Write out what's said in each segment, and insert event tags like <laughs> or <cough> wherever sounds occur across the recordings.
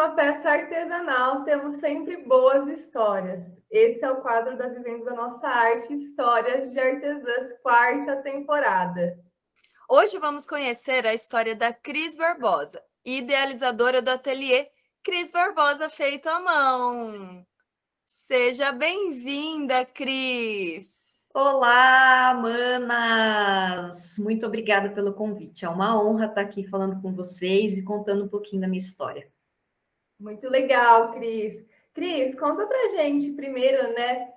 uma peça artesanal, temos sempre boas histórias. Esse é o quadro da Vivendo da Nossa Arte, Histórias de Artesãs, quarta temporada. Hoje vamos conhecer a história da Cris Barbosa, idealizadora do ateliê Cris Barbosa Feito à Mão. Seja bem-vinda, Cris! Olá, manas! Muito obrigada pelo convite. É uma honra estar aqui falando com vocês e contando um pouquinho da minha história. Muito legal, Cris. Cris, conta pra gente primeiro, né?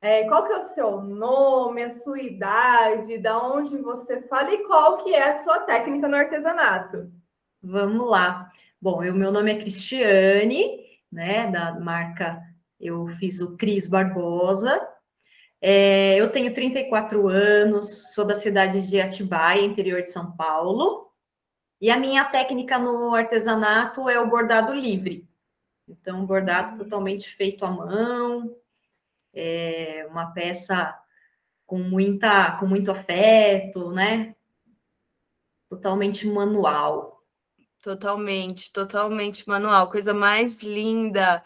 É, qual que é o seu nome, a sua idade, da onde você fala e qual que é a sua técnica no artesanato? Vamos lá. Bom, o meu nome é Cristiane, né, da marca, eu fiz o Cris Barbosa. É, eu tenho 34 anos, sou da cidade de Atibaia, interior de São Paulo. E a minha técnica no artesanato é o bordado livre. Então, bordado totalmente feito à mão, é uma peça com muita, com muito afeto, né? Totalmente manual. Totalmente, totalmente manual, coisa mais linda.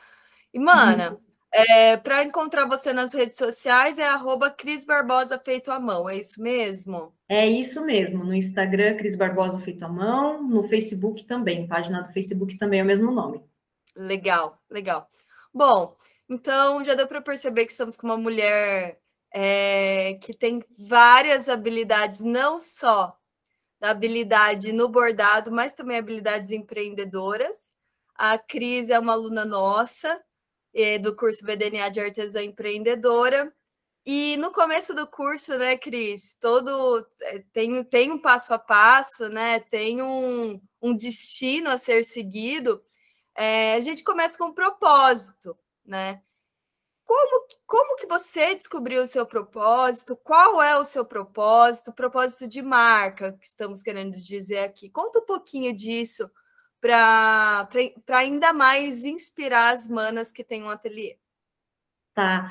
E, mana, uhum. é, para encontrar você nas redes sociais é arroba Cris Barbosa feito à mão, é isso mesmo? É isso mesmo, no Instagram, Cris Barbosa feito à mão, no Facebook também, página do Facebook também é o mesmo nome. Legal, legal. Bom, então já deu para perceber que estamos com uma mulher é, que tem várias habilidades, não só da habilidade no bordado, mas também habilidades empreendedoras. A Cris é uma aluna nossa é, do curso BDNA de Artesã Empreendedora. E no começo do curso, né, Cris, todo eh, tem, tem um passo a passo, né? Tem um, um destino a ser seguido. É, a gente começa com um propósito, né? Como, como que você descobriu o seu propósito? Qual é o seu propósito? Propósito de marca que estamos querendo dizer aqui. Conta um pouquinho disso para ainda mais inspirar as manas que têm um ateliê. Tá.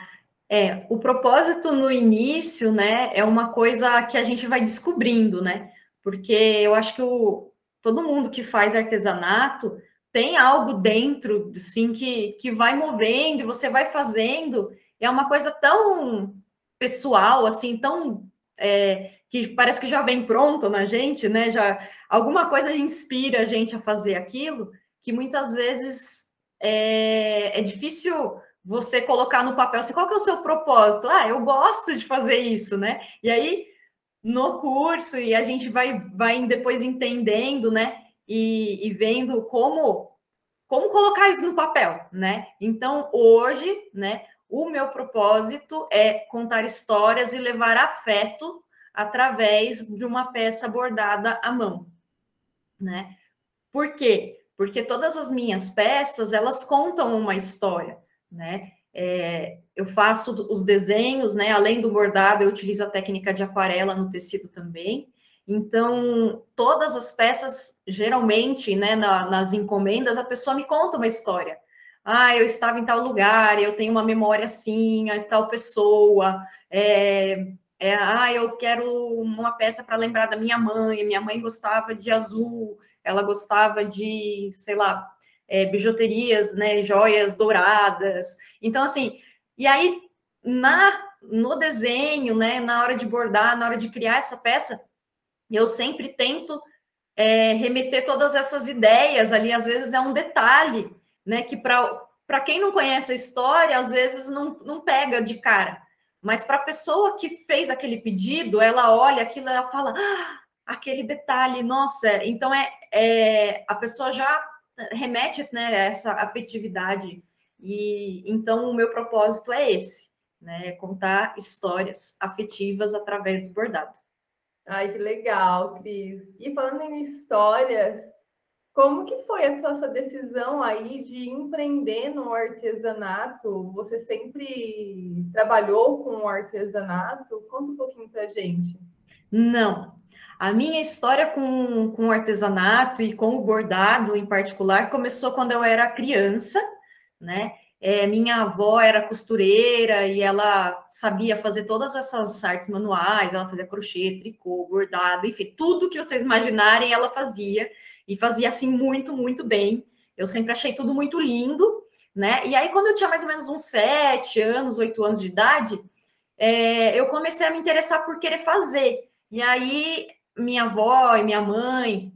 É, o propósito no início, né, é uma coisa que a gente vai descobrindo, né? Porque eu acho que o, todo mundo que faz artesanato tem algo dentro, assim, que, que vai movendo, você vai fazendo, é uma coisa tão pessoal, assim, tão é, que parece que já vem pronto na gente, né? Já alguma coisa inspira a gente a fazer aquilo, que muitas vezes é, é difícil você colocar no papel assim, qual que é o seu propósito? Ah, eu gosto de fazer isso, né? E aí, no curso, e a gente vai, vai depois entendendo, né? E, e vendo como, como colocar isso no papel, né? Então, hoje, né? O meu propósito é contar histórias e levar afeto através de uma peça bordada à mão, né? Por quê? Porque todas as minhas peças, elas contam uma história né? É, eu faço os desenhos, né? Além do bordado, eu utilizo a técnica de aquarela no tecido também. Então, todas as peças, geralmente, né, na, nas encomendas, a pessoa me conta uma história. Ah, eu estava em tal lugar, eu tenho uma memória assim, a tal pessoa. É, é, ah, eu quero uma peça para lembrar da minha mãe. Minha mãe gostava de azul, ela gostava de, sei lá, é, bijuterias, né, joias douradas. Então, assim, e aí na no desenho, né, na hora de bordar, na hora de criar essa peça, eu sempre tento é, remeter todas essas ideias ali. Às vezes é um detalhe, né, que para quem não conhece a história, às vezes não, não pega de cara. Mas para a pessoa que fez aquele pedido, ela olha aquilo e ela fala, ah, aquele detalhe, nossa, então é, é a pessoa já remete né, essa afetividade. E então o meu propósito é esse, né? Contar histórias afetivas através do bordado. Ai, que legal, Cris. E falando em histórias, como que foi essa sua decisão aí de empreender no artesanato? Você sempre trabalhou com o artesanato? Conta um pouquinho pra gente. Não, a minha história com, com o artesanato e com o bordado em particular começou quando eu era criança, né? É, minha avó era costureira e ela sabia fazer todas essas artes manuais, ela fazia crochê, tricô, bordado, enfim, tudo que vocês imaginarem ela fazia, e fazia assim muito, muito bem. Eu sempre achei tudo muito lindo, né? E aí, quando eu tinha mais ou menos uns sete anos, oito anos de idade, é, eu comecei a me interessar por querer fazer. E aí, minha avó e minha mãe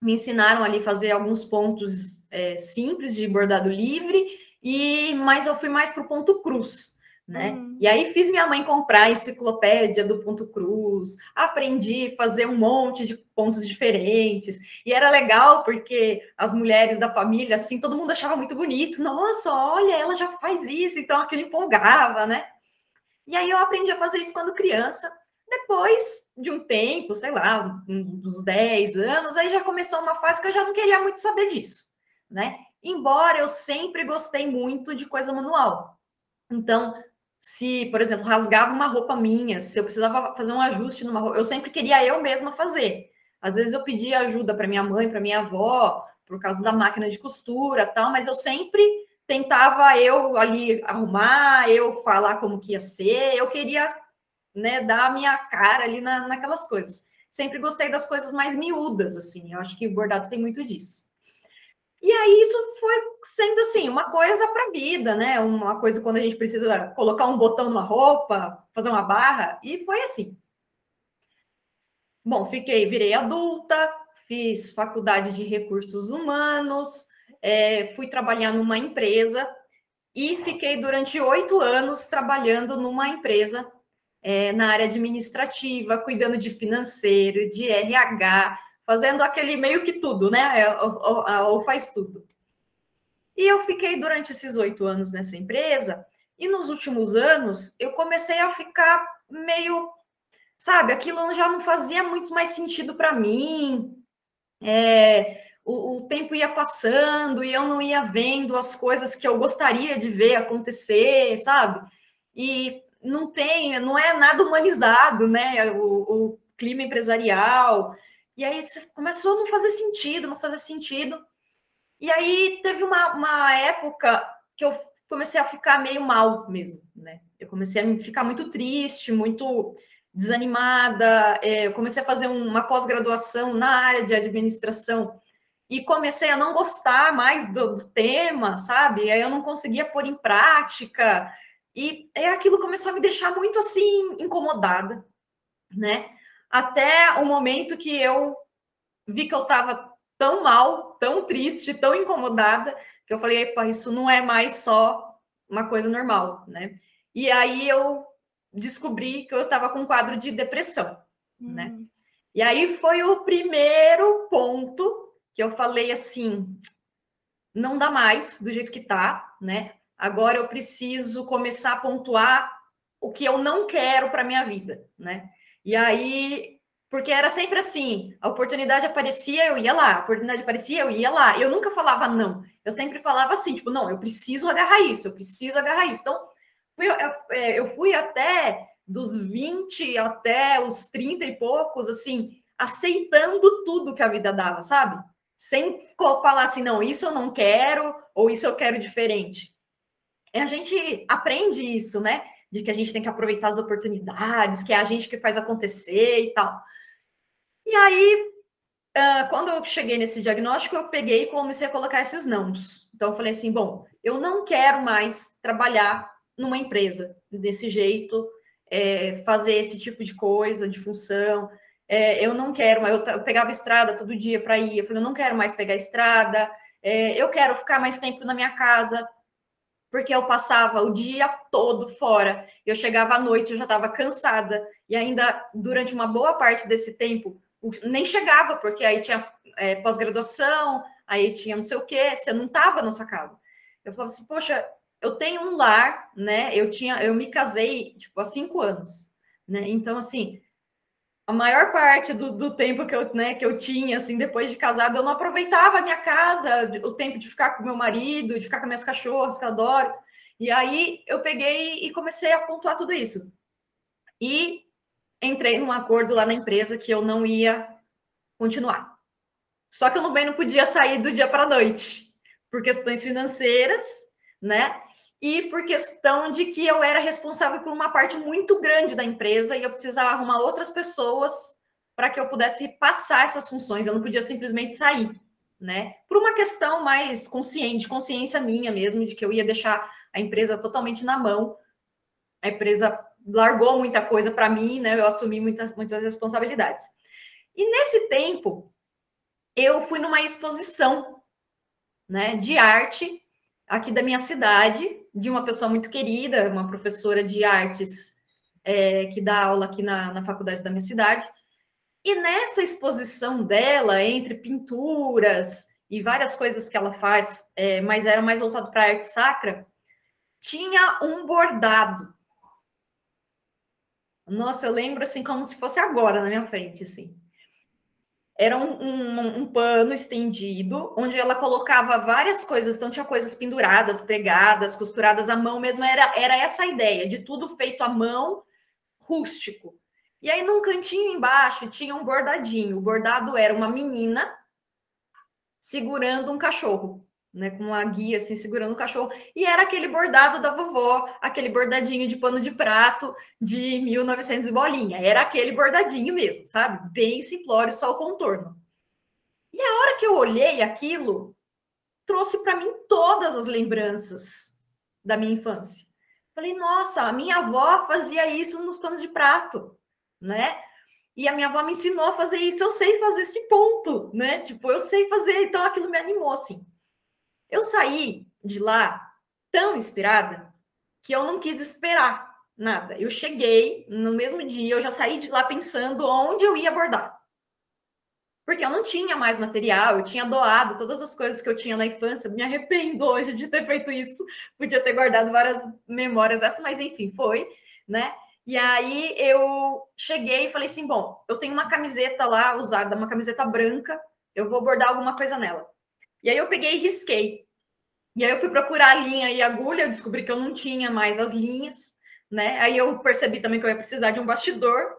me ensinaram ali a fazer alguns pontos é, simples de bordado livre, e mas eu fui mais para o ponto cruz né? Uhum. E aí fiz minha mãe comprar a enciclopédia do ponto cruz, aprendi a fazer um monte de pontos diferentes, e era legal porque as mulheres da família, assim, todo mundo achava muito bonito, nossa, olha, ela já faz isso, então aquilo empolgava, né? E aí eu aprendi a fazer isso quando criança, depois de um tempo, sei lá, uns 10 anos, aí já começou uma fase que eu já não queria muito saber disso, né? Embora eu sempre gostei muito de coisa manual. Então, se, por exemplo, rasgava uma roupa minha, se eu precisava fazer um ajuste numa roupa, eu sempre queria eu mesma fazer. Às vezes eu pedia ajuda para minha mãe, para minha avó, por causa da máquina de costura, tal, mas eu sempre tentava eu ali arrumar, eu falar como que ia ser, eu queria, né, dar a minha cara ali na, naquelas coisas. Sempre gostei das coisas mais miúdas, assim. Eu acho que o bordado tem muito disso. E aí isso foi sendo assim, uma coisa para a vida, né? Uma coisa quando a gente precisa colocar um botão numa roupa, fazer uma barra, e foi assim. Bom, fiquei, virei adulta, fiz faculdade de recursos humanos, é, fui trabalhar numa empresa e fiquei durante oito anos trabalhando numa empresa é, na área administrativa, cuidando de financeiro, de RH, fazendo aquele meio que tudo, né? É, ou, faz tudo. E eu fiquei durante esses oito anos nessa empresa, e nos últimos anos eu comecei a ficar meio, sabe, aquilo já não fazia muito mais sentido para mim. É, o, o, tempo ia passando e eu não ia vendo as coisas que eu gostaria de ver acontecer, sabe? E não tem, não é nada humanizado, né? O, o clima empresarial. E aí começou a não fazer sentido, não fazer sentido. E aí teve uma, uma época que eu comecei a ficar meio mal mesmo, né? Eu comecei a ficar muito triste, muito desanimada. É, eu comecei a fazer uma pós-graduação na área de administração e comecei a não gostar mais do, do tema, sabe? E aí eu não conseguia pôr em prática. E, e aquilo começou a me deixar muito assim incomodada, né? Até o momento que eu vi que eu estava tão mal, tão triste, tão incomodada, que eu falei, epa, isso não é mais só uma coisa normal, né? E aí eu descobri que eu estava com um quadro de depressão, hum. né? E aí foi o primeiro ponto que eu falei assim, não dá mais do jeito que tá, né? Agora eu preciso começar a pontuar o que eu não quero para minha vida, né? E aí, porque era sempre assim, a oportunidade aparecia, eu ia lá, a oportunidade aparecia, eu ia lá. Eu nunca falava não. Eu sempre falava assim, tipo, não, eu preciso agarrar isso, eu preciso agarrar isso. Então, é, eu fui até dos 20 até os 30 e poucos, assim, aceitando tudo que a vida dava, sabe? Sem falar assim, não, isso eu não quero, ou isso eu quero diferente. A gente aprende isso, né? De que a gente tem que aproveitar as oportunidades, que é a gente que faz acontecer e tal. E aí, uh, quando eu cheguei nesse diagnóstico, eu peguei e comecei a colocar esses nãos. Então, eu falei assim: bom, eu não quero mais trabalhar numa empresa desse jeito, é, fazer esse tipo de coisa, de função. É, eu não quero, eu, eu pegava estrada todo dia para ir. Eu falei: eu não quero mais pegar estrada. É, eu quero ficar mais tempo na minha casa porque eu passava o dia todo fora. Eu chegava à noite, eu já estava cansada, e ainda durante uma boa parte desse tempo, nem chegava, porque aí tinha é, pós-graduação, aí tinha não sei o quê, você não estava na sua casa. Eu falava assim, poxa, eu tenho um lar, né? Eu tinha, eu me casei tipo há cinco anos, né? Então, assim, a maior parte do, do, tempo que eu, né, que eu tinha, assim, depois de casado, eu não aproveitava a minha casa, o tempo de ficar com meu marido, de ficar com minhas cachorras, que eu adoro. E aí eu peguei e comecei a pontuar tudo isso. E entrei num acordo lá na empresa que eu não ia continuar. Só que eu também não podia sair do dia para a noite, por questões financeiras, né? E por questão de que eu era responsável por uma parte muito grande da empresa e eu precisava arrumar outras pessoas para que eu pudesse passar essas funções, eu não podia simplesmente sair, né? Por uma questão mais consciente, consciência minha mesmo, de que eu ia deixar a empresa totalmente na mão. A empresa largou muita coisa para mim, né? Eu assumi muitas, muitas responsabilidades. E nesse tempo, eu fui numa exposição, né, de arte aqui da minha cidade, de uma pessoa muito querida, uma professora de artes é, que dá aula aqui na, na faculdade da minha cidade. E nessa exposição dela, entre pinturas e várias coisas que ela faz, é, mas era mais voltado para arte sacra, tinha um bordado. Nossa, eu lembro assim como se fosse agora na minha frente, assim. Era um, um, um pano estendido, onde ela colocava várias coisas, então tinha coisas penduradas, pregadas, costuradas à mão mesmo, era, era essa a ideia, de tudo feito à mão, rústico. E aí, num cantinho embaixo, tinha um bordadinho. O bordado era uma menina segurando um cachorro, né? Com uma guia, assim, segurando um cachorro. E era aquele bordado da vovó, aquele bordadinho de pano de prato de 1900 bolinha. Era aquele bordadinho mesmo, sabe? Bem simplório, só o contorno. E a hora que eu olhei aquilo, trouxe para mim todas as lembranças da minha infância. Falei, nossa, a minha avó fazia isso nos panos de prato né? E a minha avó me ensinou a fazer isso, eu sei fazer esse ponto, né? Tipo, eu sei fazer, então aquilo me animou, assim. Eu saí de lá tão inspirada que eu não quis esperar nada. Eu cheguei no mesmo dia, eu já saí de lá pensando onde eu ia abordar. Porque eu não tinha mais material, eu tinha doado todas as coisas que eu tinha na infância. Me arrependo hoje de ter feito isso. Podia ter guardado várias memórias dessas, mas enfim, foi, né? E aí eu cheguei e falei assim: bom, eu tenho uma camiseta lá usada, uma camiseta branca, eu vou bordar alguma coisa nela. E aí eu peguei e risquei. E aí eu fui procurar a linha e agulha, eu descobri que eu não tinha mais as linhas, né? Aí eu percebi também que eu ia precisar de um bastidor.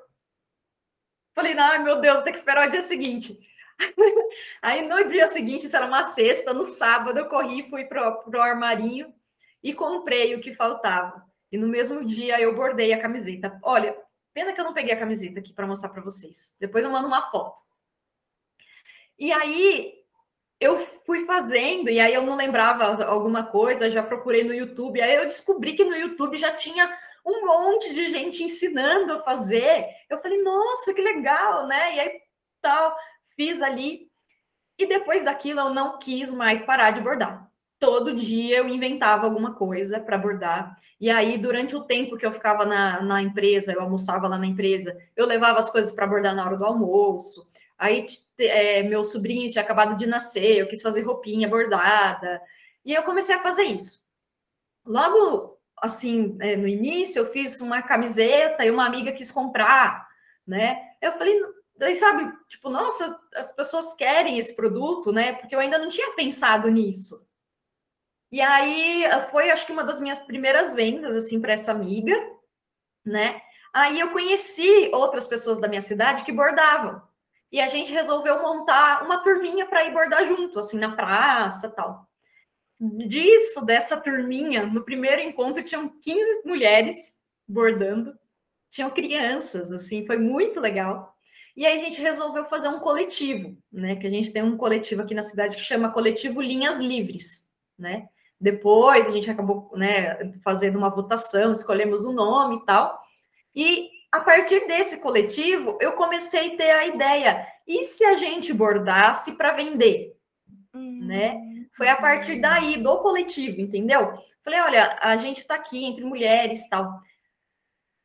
Falei, ai meu Deus, tem que esperar o dia seguinte. <laughs> aí no dia seguinte, isso era uma sexta, no sábado, eu corri, fui pro, pro armarinho e comprei o que faltava. E no mesmo dia eu bordei a camiseta. Olha, pena que eu não peguei a camiseta aqui para mostrar para vocês. Depois eu mando uma foto. E aí eu fui fazendo, e aí eu não lembrava alguma coisa, já procurei no YouTube. Aí eu descobri que no YouTube já tinha um monte de gente ensinando a fazer. Eu falei, nossa, que legal, né? E aí tal, fiz ali. E depois daquilo eu não quis mais parar de bordar todo dia eu inventava alguma coisa para bordar. E aí, durante o tempo que eu ficava na, na empresa, eu almoçava lá na empresa, eu levava as coisas para bordar na hora do almoço. Aí, é, meu sobrinho tinha acabado de nascer, eu quis fazer roupinha bordada. E eu comecei a fazer isso. Logo, assim, é, no início, eu fiz uma camiseta e uma amiga quis comprar, né? Eu falei, daí sabe, tipo, nossa, as pessoas querem esse produto, né? Porque eu ainda não tinha pensado nisso. E aí foi, acho que uma das minhas primeiras vendas assim para essa amiga, né? Aí eu conheci outras pessoas da minha cidade que bordavam. E a gente resolveu montar uma turminha para ir bordar junto, assim, na praça, tal. Disso, dessa turminha, no primeiro encontro tinham 15 mulheres bordando, tinham crianças, assim, foi muito legal. E aí a gente resolveu fazer um coletivo, né? Que a gente tem um coletivo aqui na cidade que chama Coletivo Linhas Livres, né? Depois a gente acabou né, fazendo uma votação, escolhemos o um nome e tal. E a partir desse coletivo, eu comecei a ter a ideia: e se a gente bordasse para vender? Né? Foi a partir daí, do coletivo, entendeu? Falei, olha, a gente está aqui entre mulheres tal.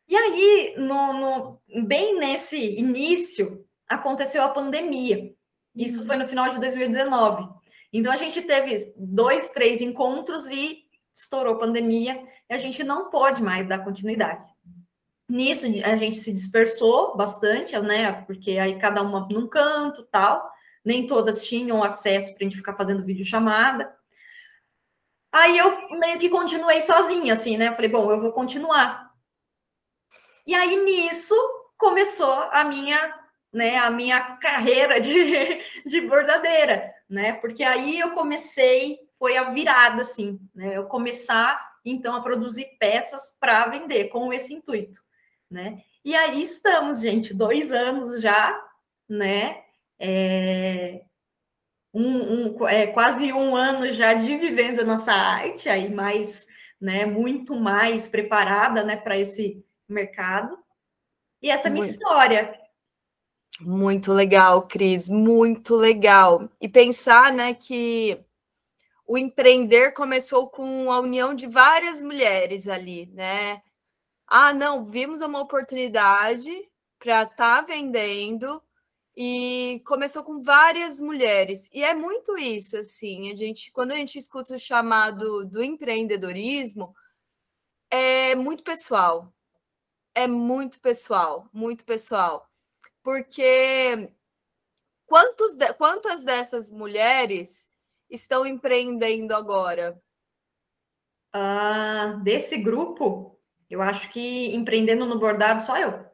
E aí, no, no, bem nesse início, aconteceu a pandemia. Isso uhum. foi no final de 2019. Então a gente teve dois, três encontros e estourou a pandemia e a gente não pode mais dar continuidade. Nisso a gente se dispersou bastante, né? Porque aí cada uma num canto, tal. Nem todas tinham acesso para a gente ficar fazendo videochamada. Aí eu meio que continuei sozinha, assim, né? falei, bom, eu vou continuar. E aí nisso começou a minha, né, a minha carreira de, <laughs> de bordadeira né? Porque aí eu comecei, foi a virada, assim, né? Eu começar, então, a produzir peças para vender com esse intuito, né? E aí estamos, gente, dois anos já, né? É... um, um é, quase um ano já de vivendo a nossa arte, aí mais, né, muito mais preparada, né, para esse mercado. E essa é minha muito. história. Muito legal, Cris, muito legal. E pensar, né, que o empreender começou com a união de várias mulheres ali, né? Ah, não, vimos uma oportunidade para estar tá vendendo e começou com várias mulheres. E é muito isso, assim, a gente, quando a gente escuta o chamado do empreendedorismo, é muito pessoal. É muito pessoal, muito pessoal. Porque quantos de, quantas dessas mulheres estão empreendendo agora? Ah, desse grupo, eu acho que empreendendo no bordado só eu.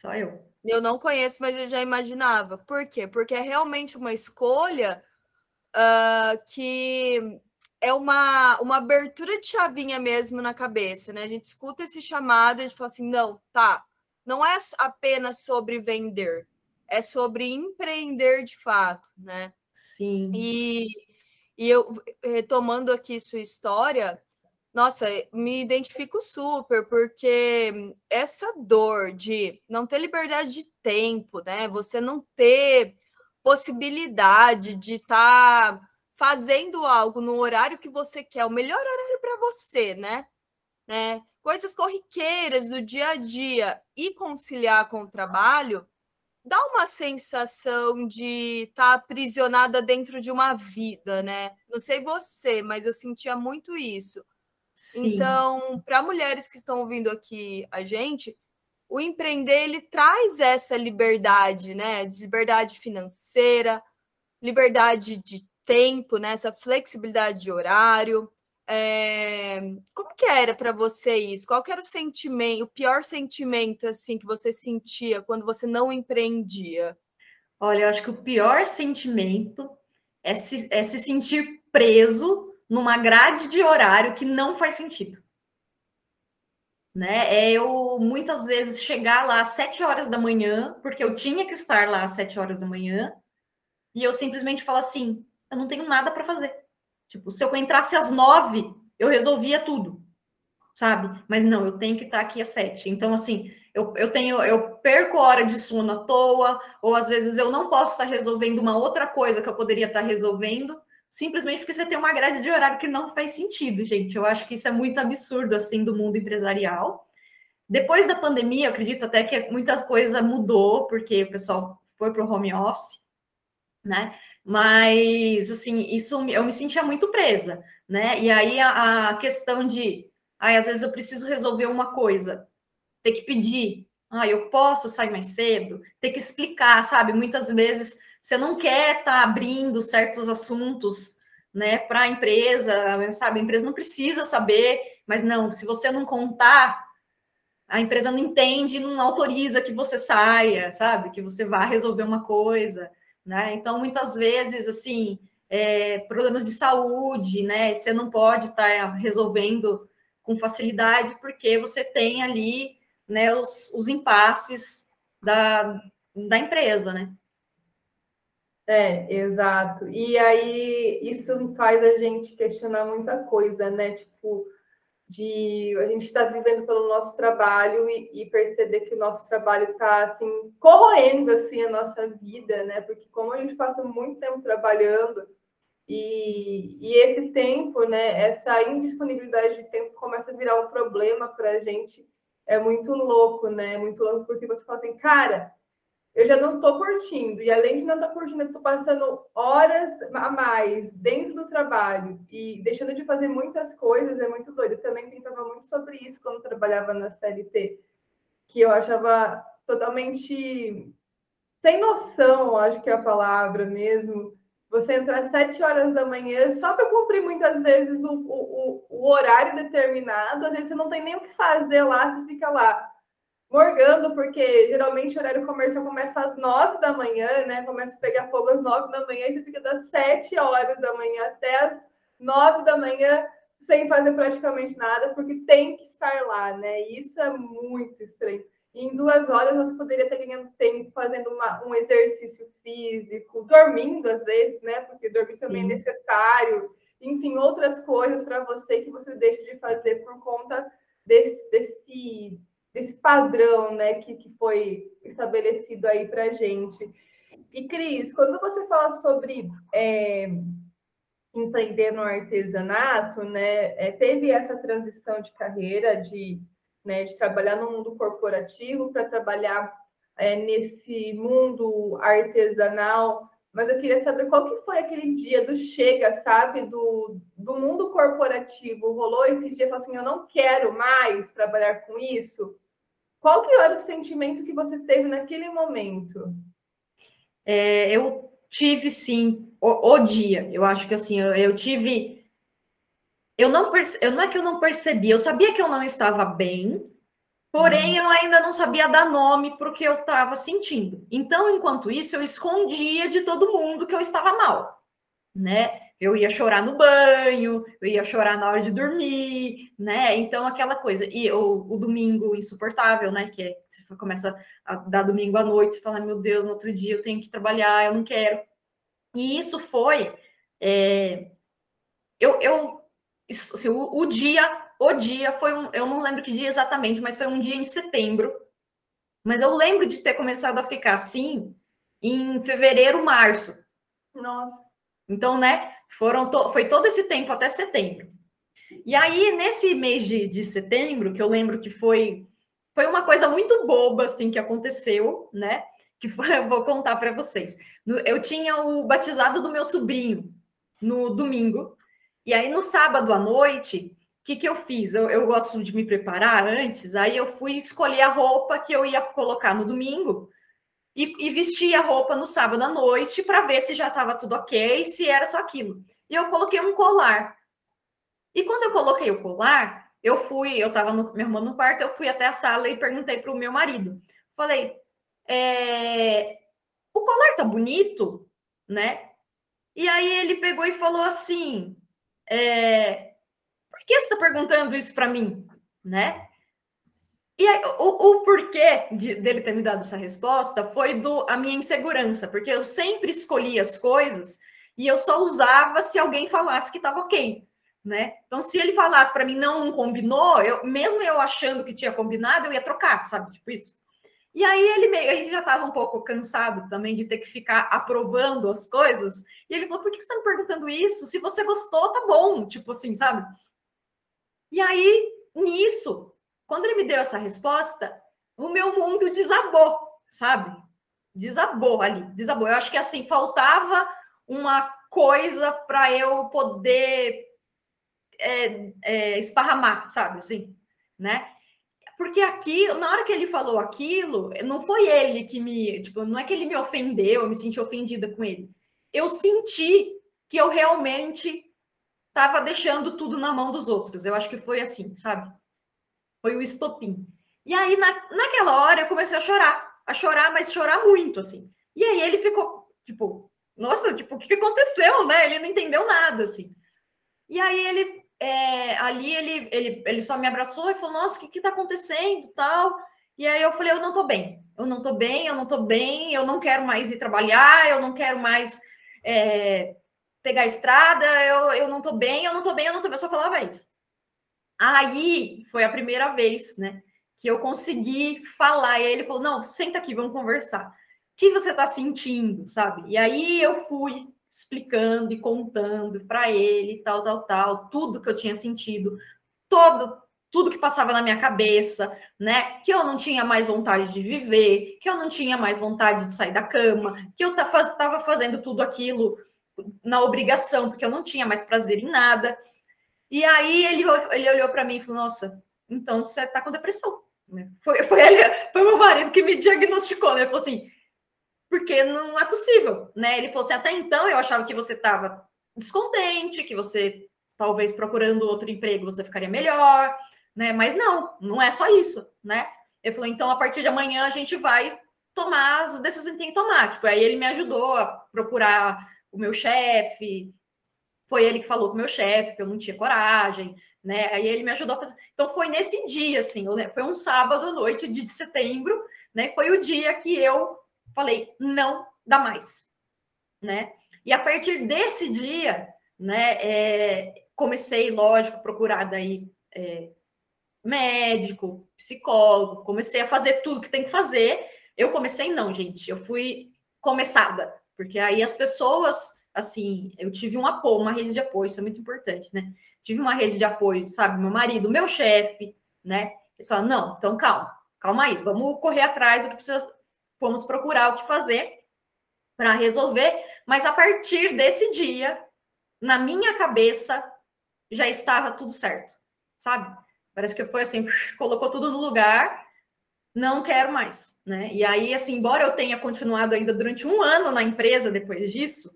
Só eu. Eu não conheço, mas eu já imaginava. Por quê? Porque é realmente uma escolha uh, que é uma, uma abertura de chavinha mesmo na cabeça, né? A gente escuta esse chamado e a gente fala assim: não, tá, não é apenas sobre vender, é sobre empreender de fato, né? Sim. E, e eu, retomando aqui sua história, nossa, me identifico super, porque essa dor de não ter liberdade de tempo, né? Você não ter possibilidade de estar tá fazendo algo no horário que você quer, o melhor horário para você, né? né? Coisas corriqueiras do dia a dia e conciliar com o trabalho dá uma sensação de estar tá aprisionada dentro de uma vida, né? Não sei você, mas eu sentia muito isso Sim. Então, para mulheres que estão ouvindo aqui a gente, o empreender ele traz essa liberdade, né? De liberdade financeira, liberdade de tempo, né? Essa flexibilidade de horário. É... Como que era para você isso? Qual era o sentimento, o pior sentimento assim que você sentia quando você não empreendia? Olha, eu acho que o pior sentimento é se, é se sentir preso numa grade de horário que não faz sentido. Né? É eu muitas vezes chegar lá às sete horas da manhã, porque eu tinha que estar lá às sete horas da manhã, e eu simplesmente falo assim: eu não tenho nada para fazer. Tipo, se eu entrasse às nove, eu resolvia tudo, sabe? Mas não, eu tenho que estar aqui às sete. Então, assim, eu, eu tenho, eu perco hora de sono à toa, ou às vezes eu não posso estar resolvendo uma outra coisa que eu poderia estar resolvendo, simplesmente porque você tem uma grade de horário que não faz sentido, gente. Eu acho que isso é muito absurdo, assim, do mundo empresarial. Depois da pandemia, eu acredito até que muita coisa mudou, porque o pessoal foi para o home office, né? Mas, assim, isso eu me sentia muito presa, né? E aí a, a questão de, ai, às vezes eu preciso resolver uma coisa, ter que pedir, ah, eu posso sair mais cedo, ter que explicar, sabe? Muitas vezes você não quer estar tá abrindo certos assuntos né, para a empresa, sabe? A empresa não precisa saber, mas não, se você não contar, a empresa não entende, não autoriza que você saia, sabe? Que você vá resolver uma coisa, né? Então, muitas vezes, assim, é, problemas de saúde, né? Você não pode estar tá resolvendo com facilidade, porque você tem ali né, os, os impasses da, da empresa, né? É, exato. E aí isso faz a gente questionar muita coisa, né? Tipo, de a gente está vivendo pelo nosso trabalho e, e perceber que o nosso trabalho está assim corroendo assim a nossa vida, né? Porque como a gente passa muito tempo trabalhando e, e esse tempo, né? Essa indisponibilidade de tempo começa a virar um problema para a gente. É muito louco, né? Muito louco porque você fala assim, cara eu já não estou curtindo. E além de não estar curtindo, eu estou passando horas a mais dentro do trabalho e deixando de fazer muitas coisas, é muito doido. Eu também pensava muito sobre isso quando trabalhava na CLT, que eu achava totalmente sem noção, acho que é a palavra mesmo. Você entrar às sete horas da manhã só para cumprir muitas vezes o, o, o horário determinado, às vezes você não tem nem o que fazer lá, você fica lá morgando, porque geralmente o horário comercial começa às nove da manhã, né? Começa a pegar fogo às nove da manhã e você fica das sete horas da manhã até as nove da manhã sem fazer praticamente nada, porque tem que estar lá, né? E isso é muito estranho. em duas horas você poderia estar ganhando tempo fazendo uma, um exercício físico, dormindo às vezes, né? Porque dormir Sim. também é necessário. Enfim, outras coisas para você que você deixa de fazer por conta desse, desse, desse padrão, né? Que, que foi estabelecido aí para gente. E, Cris, quando você fala sobre é, empreender no artesanato, né? É, teve essa transição de carreira de né, de trabalhar no mundo corporativo para trabalhar é, nesse mundo artesanal. Mas eu queria saber qual que foi aquele dia do chega, sabe, do, do mundo corporativo. Rolou esse dia, falou assim, eu não quero mais trabalhar com isso. Qual que era o sentimento que você teve naquele momento? É, eu tive sim o, o, dia. Eu acho que assim eu, eu tive eu não, perce... eu não é que eu não percebi, eu sabia que eu não estava bem, porém uhum. eu ainda não sabia dar nome para o que eu estava sentindo. Então, enquanto isso, eu escondia de todo mundo que eu estava mal, né? Eu ia chorar no banho, eu ia chorar na hora de dormir, né? Então, aquela coisa. E o, o domingo insuportável, né? Que é, você começa a dar domingo à noite, você fala, meu Deus, no outro dia eu tenho que trabalhar, eu não quero. E isso foi. É, eu, eu assim, o, o, dia, o dia foi um, eu não lembro que dia exatamente, mas foi um dia em setembro. Mas eu lembro de ter começado a ficar assim em fevereiro, março. Nossa. Então, né, foram to, foi todo esse tempo até setembro. E aí, nesse mês de, de setembro, que eu lembro que foi foi uma coisa muito boba assim que aconteceu, né? Que foi, <laughs> eu vou contar para vocês. Eu tinha o batizado do meu sobrinho no domingo, e aí, no sábado à noite, o que, que eu fiz? Eu, eu gosto de me preparar antes, aí eu fui escolher a roupa que eu ia colocar no domingo e, e a roupa no sábado à noite para ver se já estava tudo ok, se era só aquilo. E eu coloquei um colar. E quando eu coloquei o colar, eu fui, eu estava me arrumando no quarto, eu fui até a sala e perguntei para o meu marido. Falei, é, o colar tá bonito, né? E aí ele pegou e falou assim: é, por que você está perguntando isso para mim? Né? E aí, o, o porquê de, dele ter me dado essa resposta foi do a minha insegurança, porque eu sempre escolhia as coisas e eu só usava se alguém falasse que estava ok, né? Então, se ele falasse para mim não, não combinou, eu, mesmo eu achando que tinha combinado, eu ia trocar, sabe? Tipo isso. E aí ele meio, ele já estava um pouco cansado também de ter que ficar aprovando as coisas. E ele falou: por que você está me perguntando isso? Se você gostou, tá bom, tipo assim, sabe? E aí, nisso, quando ele me deu essa resposta, o meu mundo desabou, sabe? Desabou ali, desabou. Eu acho que assim, faltava uma coisa para eu poder é, é, esparramar, sabe? Assim, né? Porque aqui, na hora que ele falou aquilo, não foi ele que me, tipo, não é que ele me ofendeu, eu me senti ofendida com ele. Eu senti que eu realmente estava deixando tudo na mão dos outros. Eu acho que foi assim, sabe? Foi o estopim. E aí, na, naquela hora, eu comecei a chorar, a chorar, mas chorar muito, assim. E aí ele ficou, tipo, nossa, tipo, o que aconteceu, né? Ele não entendeu nada, assim. E aí ele é, ali ele, ele, ele só me abraçou e falou: Nossa, o que está acontecendo? tal. E aí eu falei: Eu não estou bem, eu não estou bem, eu não estou bem, eu não quero mais ir trabalhar, eu não quero mais é, pegar a estrada, eu, eu não estou bem, eu não estou bem, eu não estou bem. Eu só falava isso. Aí foi a primeira vez, né, que eu consegui falar. E aí ele falou: Não, senta aqui, vamos conversar. O que você está sentindo, sabe? E aí eu fui explicando e contando para ele, tal, tal, tal, tudo que eu tinha sentido, todo tudo que passava na minha cabeça, né? Que eu não tinha mais vontade de viver, que eu não tinha mais vontade de sair da cama, que eu estava fazendo tudo aquilo na obrigação, porque eu não tinha mais prazer em nada. E aí ele, ele olhou para mim e falou: Nossa, então você está com depressão. Foi, foi, ele, foi meu marido que me diagnosticou, né? Ele falou assim: porque não é possível, né? Ele falou assim, até então eu achava que você estava descontente, que você talvez procurando outro emprego você ficaria melhor, né? Mas não, não é só isso, né? Ele falou, então a partir de amanhã a gente vai tomar as decisões que tem tomar. Tipo, aí ele me ajudou a procurar o meu chefe, Foi ele que falou com o meu chefe, que eu não tinha coragem, né? Aí ele me ajudou a fazer. Então foi nesse dia, assim, foi um sábado à noite de setembro, né? Foi o dia que eu falei, não dá mais, né? E a partir desse dia, né, é, comecei, lógico, procurar daí é, médico, psicólogo, comecei a fazer tudo que tem que fazer. Eu comecei não, gente, eu fui começada, porque aí as pessoas, assim, eu tive um apoio, uma rede de apoio, isso é muito importante, né? Tive uma rede de apoio, sabe, meu marido, meu chefe, né? Eles falaram, não, então calma, calma aí, vamos correr atrás do que precisa, vamos procurar o que fazer para resolver, mas a partir desse dia, na minha cabeça, já estava tudo certo, sabe? Parece que foi assim, <laughs> colocou tudo no lugar, não quero mais, né? E aí, assim, embora eu tenha continuado ainda durante um ano na empresa depois disso,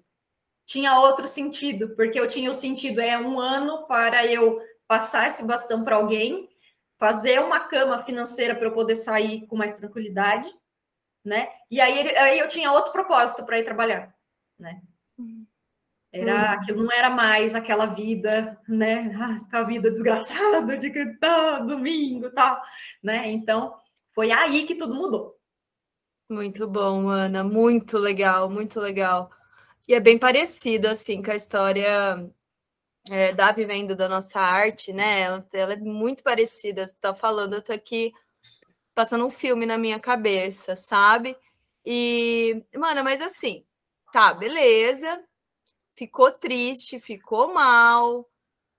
tinha outro sentido, porque eu tinha o sentido, é um ano para eu passar esse bastão para alguém, fazer uma cama financeira para eu poder sair com mais tranquilidade, né? E aí, aí eu tinha outro propósito para ir trabalhar, né? Era, uhum. aquilo não era mais aquela vida, né? a vida desgraçada de que tá domingo, tal, né? Então, foi aí que tudo mudou. Muito bom, Ana, muito legal, muito legal. E é bem parecido assim com a história é, da vivenda da nossa arte, né? Ela, ela é muito parecida. Você tá falando, eu tô aqui passando um filme na minha cabeça, sabe? E, mano, mas assim, tá, beleza ficou triste, ficou mal,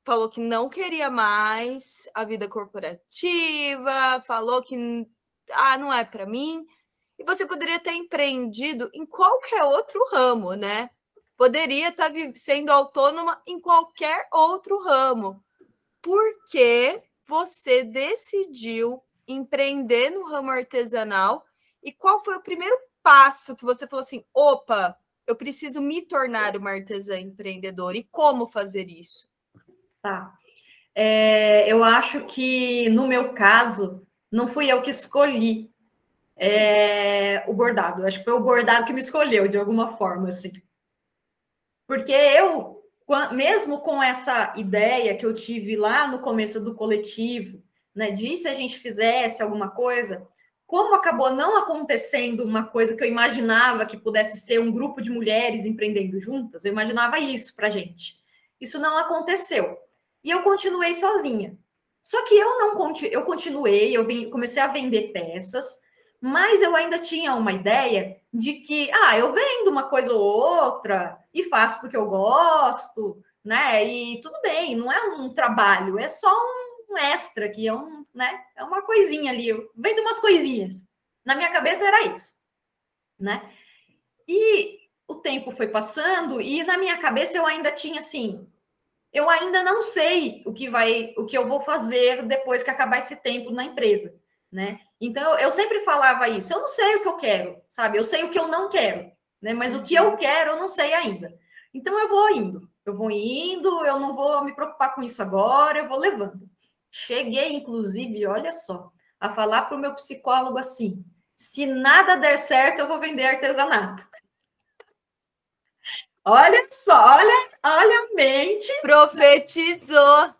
falou que não queria mais a vida corporativa, falou que ah, não é para mim. E você poderia ter empreendido em qualquer outro ramo, né? Poderia estar tá sendo autônoma em qualquer outro ramo. Porque você decidiu empreender no ramo artesanal e qual foi o primeiro passo que você falou assim: opa, eu preciso me tornar uma artesã empreendedora. E como fazer isso? Tá. É, eu acho que, no meu caso, não fui eu que escolhi é, o bordado. Acho que foi o bordado que me escolheu, de alguma forma, assim. Porque eu, mesmo com essa ideia que eu tive lá no começo do coletivo, né, de se a gente fizesse alguma coisa, como acabou não acontecendo uma coisa que eu imaginava que pudesse ser um grupo de mulheres empreendendo juntas, eu imaginava isso para gente. Isso não aconteceu. E eu continuei sozinha. Só que eu não eu continuei, eu comecei a vender peças, mas eu ainda tinha uma ideia de que, ah, eu vendo uma coisa ou outra e faço porque eu gosto, né? E tudo bem, não é um trabalho, é só um extra que é um né? É uma coisinha ali, vendo umas coisinhas. Na minha cabeça era isso, né? E o tempo foi passando e na minha cabeça eu ainda tinha assim, eu ainda não sei o que vai, o que eu vou fazer depois que acabar esse tempo na empresa, né? Então eu sempre falava isso, eu não sei o que eu quero, sabe? Eu sei o que eu não quero, né? Mas o que eu quero eu não sei ainda. Então eu vou indo, eu vou indo, eu não vou me preocupar com isso agora, eu vou levando. Cheguei, inclusive, olha só, a falar para o meu psicólogo assim: se nada der certo, eu vou vender artesanato. <laughs> Olha só, olha, olha a mente. Profetizou.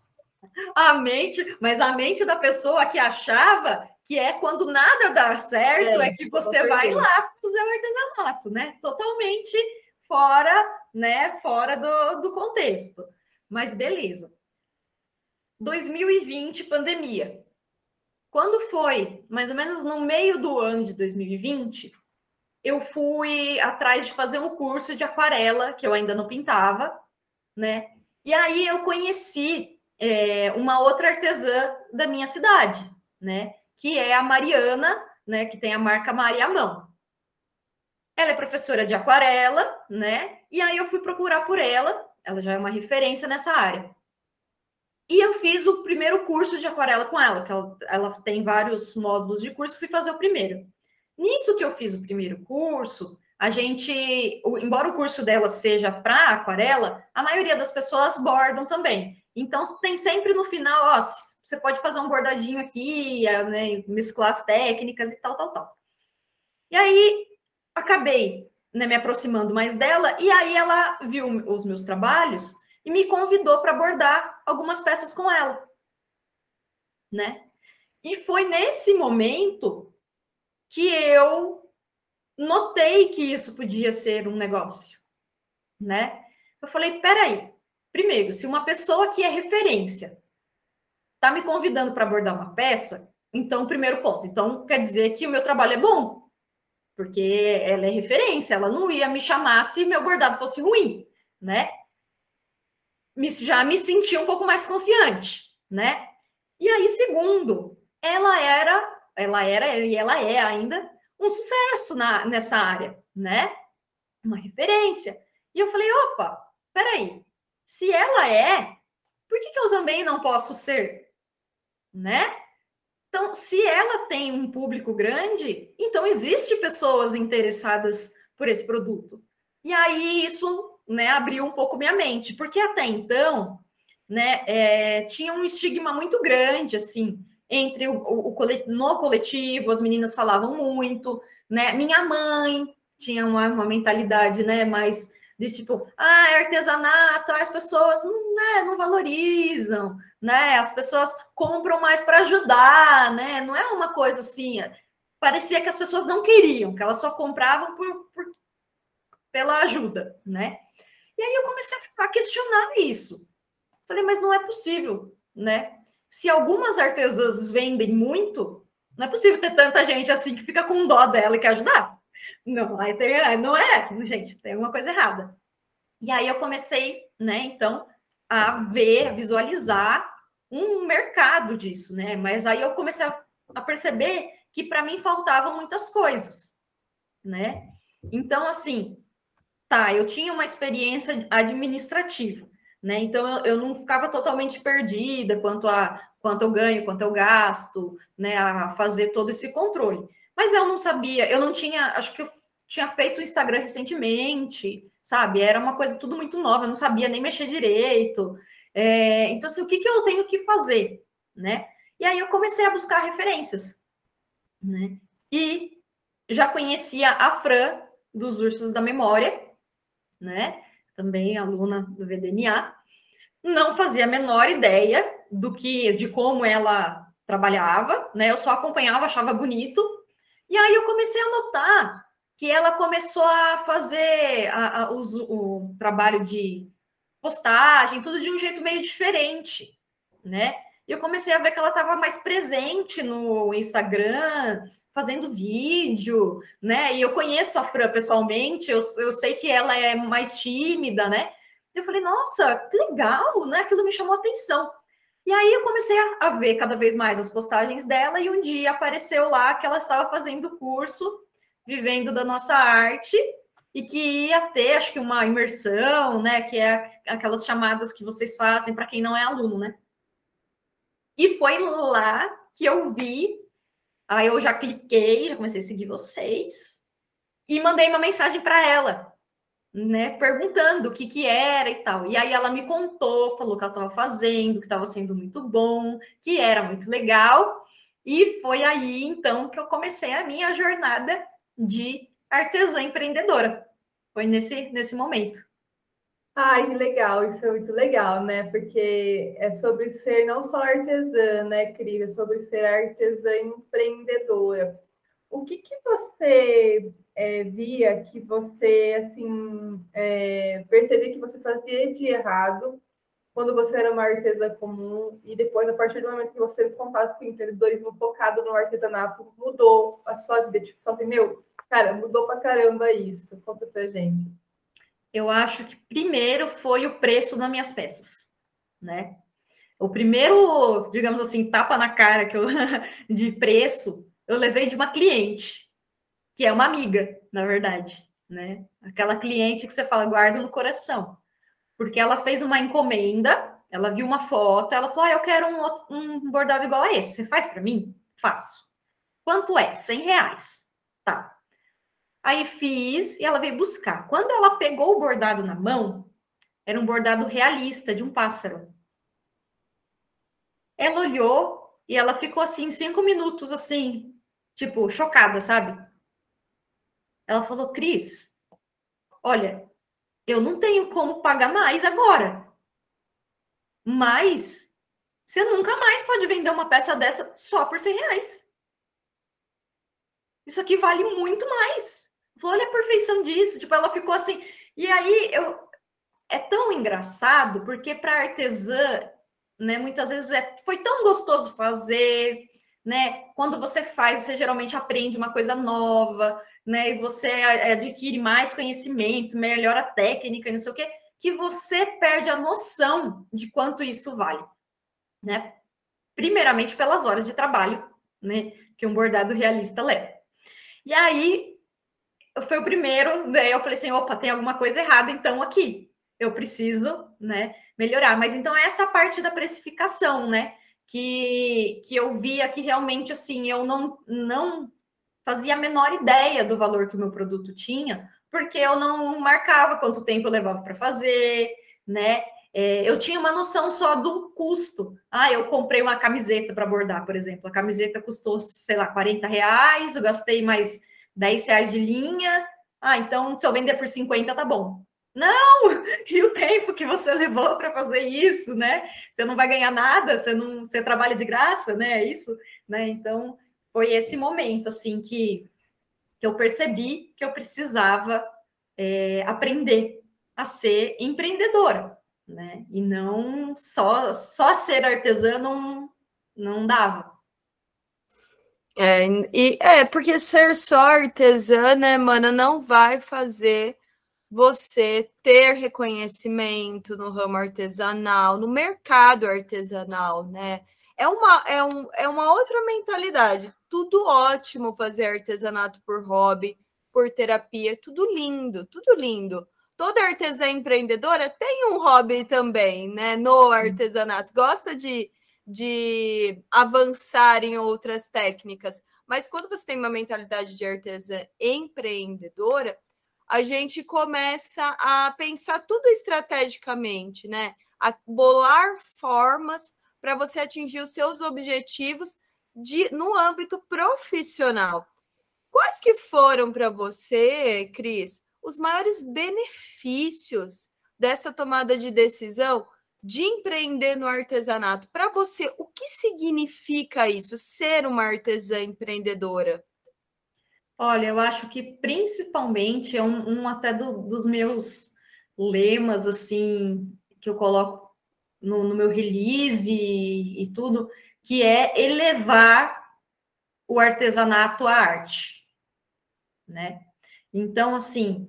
A mente, mas a mente da pessoa que achava que é quando nada dar certo, é, é que você vai lá fazer o artesanato, né? Totalmente fora, né? Fora do, do contexto. Mas beleza. 2020, pandemia. Quando foi, mais ou menos no meio do ano de 2020, eu fui atrás de fazer um curso de aquarela, que eu ainda não pintava, né? E aí eu conheci é, uma outra artesã da minha cidade, né? Que é a Mariana, né? Que tem a marca Maria Mão. Ela é professora de aquarela, né? E aí eu fui procurar por ela, ela já é uma referência nessa área. E eu fiz o primeiro curso de aquarela com ela, que ela, ela tem vários módulos de curso, fui fazer o primeiro. Nisso que eu fiz o primeiro curso, a gente, embora o curso dela seja para aquarela, a maioria das pessoas bordam também. Então, tem sempre no final, ó, você pode fazer um bordadinho aqui, né, mesclar as técnicas e tal, tal, tal. E aí, acabei né, me aproximando mais dela, e aí ela viu os meus trabalhos e me convidou para bordar algumas peças com ela, né? E foi nesse momento que eu notei que isso podia ser um negócio, né? Eu falei, peraí, primeiro, se uma pessoa que é referência está me convidando para abordar uma peça, então, primeiro ponto, então quer dizer que o meu trabalho é bom, porque ela é referência, ela não ia me chamar se meu bordado fosse ruim, né? Já me senti um pouco mais confiante, né? E aí, segundo, ela era, ela era e ela é ainda um sucesso na, nessa área, né? Uma referência. E eu falei, opa, peraí, se ela é, por que, que eu também não posso ser? Né? Então, se ela tem um público grande, então existe pessoas interessadas por esse produto. E aí isso né, abriu um pouco minha mente, porque até então né, é, tinha um estigma muito grande assim entre o, o, o, no coletivo, as meninas falavam muito, né? Minha mãe tinha uma, uma mentalidade né, mais de tipo, ah, é artesanato, as pessoas né, não valorizam, né? As pessoas compram mais para ajudar, né? Não é uma coisa assim. Parecia que as pessoas não queriam, que elas só compravam por, por pela ajuda, né? E aí eu comecei a questionar isso. Falei, mas não é possível, né? Se algumas artesãs vendem muito, não é possível ter tanta gente assim que fica com dó dela e quer ajudar. Não, aí tem, não é, gente, tem uma coisa errada. E aí eu comecei, né, então, a ver, a visualizar um mercado disso, né? Mas aí eu comecei a, a perceber que para mim faltavam muitas coisas, né? Então, assim, tá, eu tinha uma experiência administrativa, né? Então eu, eu não ficava totalmente perdida quanto a quanto eu ganho, quanto eu gasto, né? A fazer todo esse controle. Mas eu não sabia, eu não tinha, acho que eu tinha feito o Instagram recentemente, sabe? Era uma coisa tudo muito nova, eu não sabia nem mexer direito. É, então, assim, o que, que eu tenho que fazer, né? E aí eu comecei a buscar referências, né? E já conhecia a Fran dos Ursos da Memória, né? Também aluna do VDNA. Não fazia a menor ideia do que, de como ela trabalhava, né? Eu só acompanhava, achava bonito. E aí eu comecei a notar que ela começou a fazer a, a, o trabalho de postagem, tudo de um jeito meio diferente, né? E eu comecei a ver que ela estava mais presente no Instagram, fazendo vídeo, né? E eu conheço a Fran pessoalmente, eu, eu sei que ela é mais tímida, né? Eu falei, nossa, que legal, né? Aquilo me chamou atenção. E aí eu comecei a, ver cada vez mais as postagens dela, e um dia apareceu lá que ela estava fazendo curso vivendo da nossa arte e que ia ter, acho que, uma imersão, né? Que é aquelas chamadas que vocês fazem para quem não é aluno, né? E foi lá que eu vi, aí eu já cliquei, já comecei a seguir vocês e mandei uma mensagem para ela, né? Perguntando o que que era e tal. E aí ela me contou, falou que ela estava fazendo, que estava sendo muito bom, que era muito legal. E foi aí então que eu comecei a minha jornada de artesã empreendedora. Foi nesse, nesse momento. Ai, que legal, isso é muito legal, né? Porque é sobre ser não só artesã, né, Cris? É sobre ser artesã empreendedora. O que, que você é, via que você, assim, é, percebia que você fazia de errado quando você era uma artesã comum e depois, a partir do momento que você teve contato com o empreendedorismo focado no artesanato, mudou a sua vida? Tipo, só meu, cara, mudou pra caramba isso. Conta pra gente. Eu acho que primeiro foi o preço das minhas peças, né? O primeiro, digamos assim, tapa na cara que eu, <laughs> de preço, eu levei de uma cliente, que é uma amiga, na verdade, né? Aquela cliente que você fala, guarda no coração porque ela fez uma encomenda, ela viu uma foto, ela falou: ah, eu quero um, um bordado igual a esse. Você faz para mim? Faço. Quanto é? 100 reais. Tá. Aí fiz e ela veio buscar. Quando ela pegou o bordado na mão, era um bordado realista de um pássaro. Ela olhou e ela ficou assim, cinco minutos, assim, tipo, chocada, sabe? Ela falou: Cris, olha, eu não tenho como pagar mais agora. mas você nunca mais pode vender uma peça dessa só por 100 reais. Isso aqui vale muito mais. Olha a perfeição disso. Tipo, ela ficou assim. E aí eu é tão engraçado porque para artesã, né, muitas vezes é, foi tão gostoso fazer, né? Quando você faz, você geralmente aprende uma coisa nova, né? E você adquire mais conhecimento, melhora a técnica, não sei o quê, que você perde a noção de quanto isso vale, né? Primeiramente pelas horas de trabalho, né? Que um bordado realista leva. E aí foi o primeiro, daí eu falei assim, opa, tem alguma coisa errada então aqui. Eu preciso, né, melhorar. Mas então essa parte da precificação, né, que, que eu via que realmente assim, eu não não fazia a menor ideia do valor que o meu produto tinha, porque eu não marcava quanto tempo eu levava para fazer, né? É, eu tinha uma noção só do custo. Ah, eu comprei uma camiseta para bordar, por exemplo. A camiseta custou, sei lá, 40 reais, eu gastei mais 10 reais de linha. Ah, então se eu vender por 50, tá bom. Não! <laughs> E o tempo que você levou para fazer isso, né? Você não vai ganhar nada, você não você trabalha de graça, né? É isso, né? Então, foi esse momento assim que, que eu percebi que eu precisava é, aprender a ser empreendedora, né? E não só só ser artesã não, não dava. É, e, é, porque ser só artesã, né, mana, não vai fazer você ter reconhecimento no ramo artesanal, no mercado artesanal, né? É uma, é, um, é uma outra mentalidade. Tudo ótimo fazer artesanato por hobby, por terapia, tudo lindo, tudo lindo toda artesã empreendedora tem um hobby também, né? No artesanato, gosta de, de avançar em outras técnicas. Mas quando você tem uma mentalidade de artesã empreendedora, a gente começa a pensar tudo estrategicamente, né? A bolar formas para você atingir os seus objetivos de, no âmbito profissional. Quais que foram para você, Cris, os maiores benefícios dessa tomada de decisão de empreender no artesanato. Para você, o que significa isso, ser uma artesã empreendedora? Olha, eu acho que principalmente é um, um até do, dos meus lemas, assim, que eu coloco no, no meu release e, e tudo, que é elevar o artesanato à arte, né? Então, assim,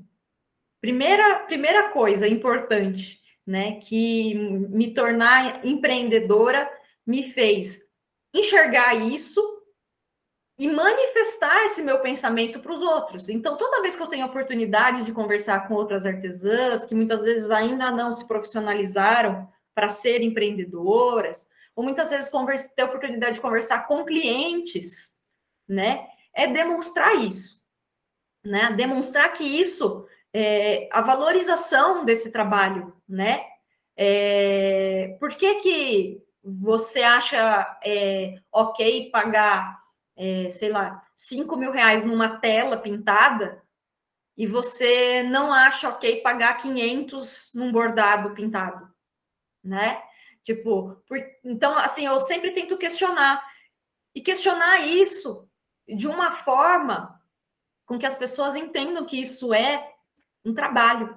primeira, primeira coisa importante, né, que me tornar empreendedora me fez enxergar isso e manifestar esse meu pensamento para os outros. Então, toda vez que eu tenho a oportunidade de conversar com outras artesãs, que muitas vezes ainda não se profissionalizaram para ser empreendedoras, ou muitas vezes ter a oportunidade de conversar com clientes, né, é demonstrar isso né? Demonstrar que isso, é, a valorização desse trabalho, né? É, por que, que você acha é, ok pagar, é, sei lá, 5 mil reais numa tela pintada e você não acha ok pagar 500 num bordado pintado, né? Tipo, por, então, assim, eu sempre tento questionar. E questionar isso de uma forma com que as pessoas entendam que isso é um trabalho,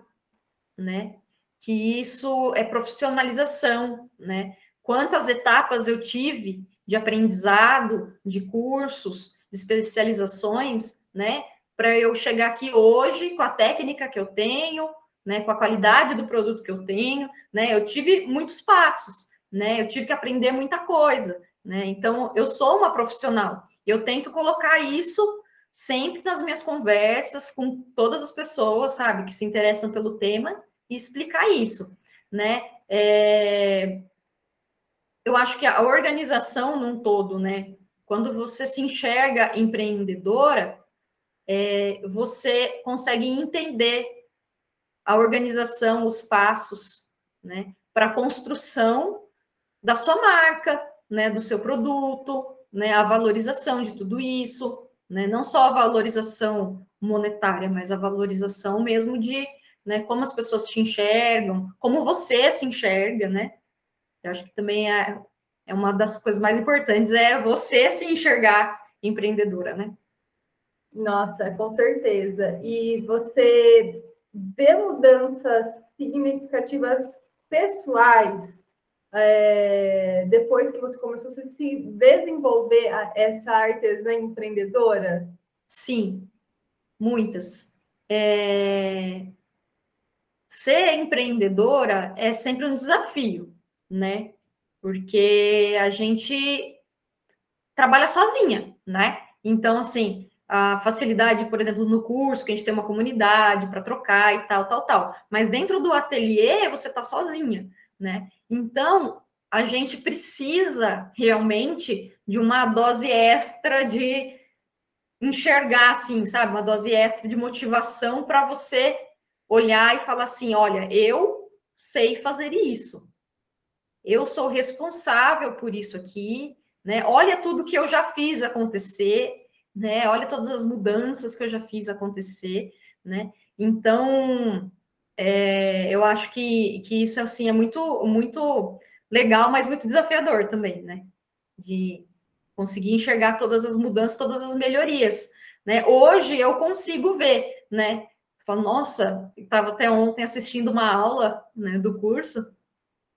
né? Que isso é profissionalização, né? Quantas etapas eu tive de aprendizado, de cursos, de especializações, né? Para eu chegar aqui hoje com a técnica que eu tenho, né? Com a qualidade do produto que eu tenho, né? Eu tive muitos passos, né? Eu tive que aprender muita coisa, né? Então, eu sou uma profissional. Eu tento colocar isso sempre nas minhas conversas com todas as pessoas, sabe, que se interessam pelo tema e explicar isso, né? É... Eu acho que a organização num todo, né? Quando você se enxerga empreendedora, é, você consegue entender a organização, os passos, né? Para a construção da sua marca, né? Do seu produto, né? A valorização de tudo isso, né? Não só a valorização monetária, mas a valorização mesmo de né, como as pessoas te enxergam, como você se enxerga, né? Eu acho que também é, é uma das coisas mais importantes, é você se enxergar empreendedora, né? Nossa, com certeza. E você vê mudanças significativas pessoais é, depois que você começou a se desenvolver essa artesã empreendedora? Sim, muitas. É... Ser empreendedora é sempre um desafio, né? Porque a gente trabalha sozinha, né? Então, assim, a facilidade, por exemplo, no curso, que a gente tem uma comunidade para trocar e tal, tal, tal. Mas dentro do ateliê, você está sozinha, né? Então, a gente precisa realmente de uma dose extra de enxergar, assim, sabe? Uma dose extra de motivação para você olhar e falar assim: olha, eu sei fazer isso. Eu sou responsável por isso aqui, né? Olha tudo que eu já fiz acontecer né? Olha todas as mudanças que eu já fiz acontecer, né? Então, é, eu acho que, que isso assim é muito muito legal, mas muito desafiador também, né? De conseguir enxergar todas as mudanças, todas as melhorias, né? Hoje eu consigo ver, né? Falo, nossa, estava até ontem assistindo uma aula né, do curso,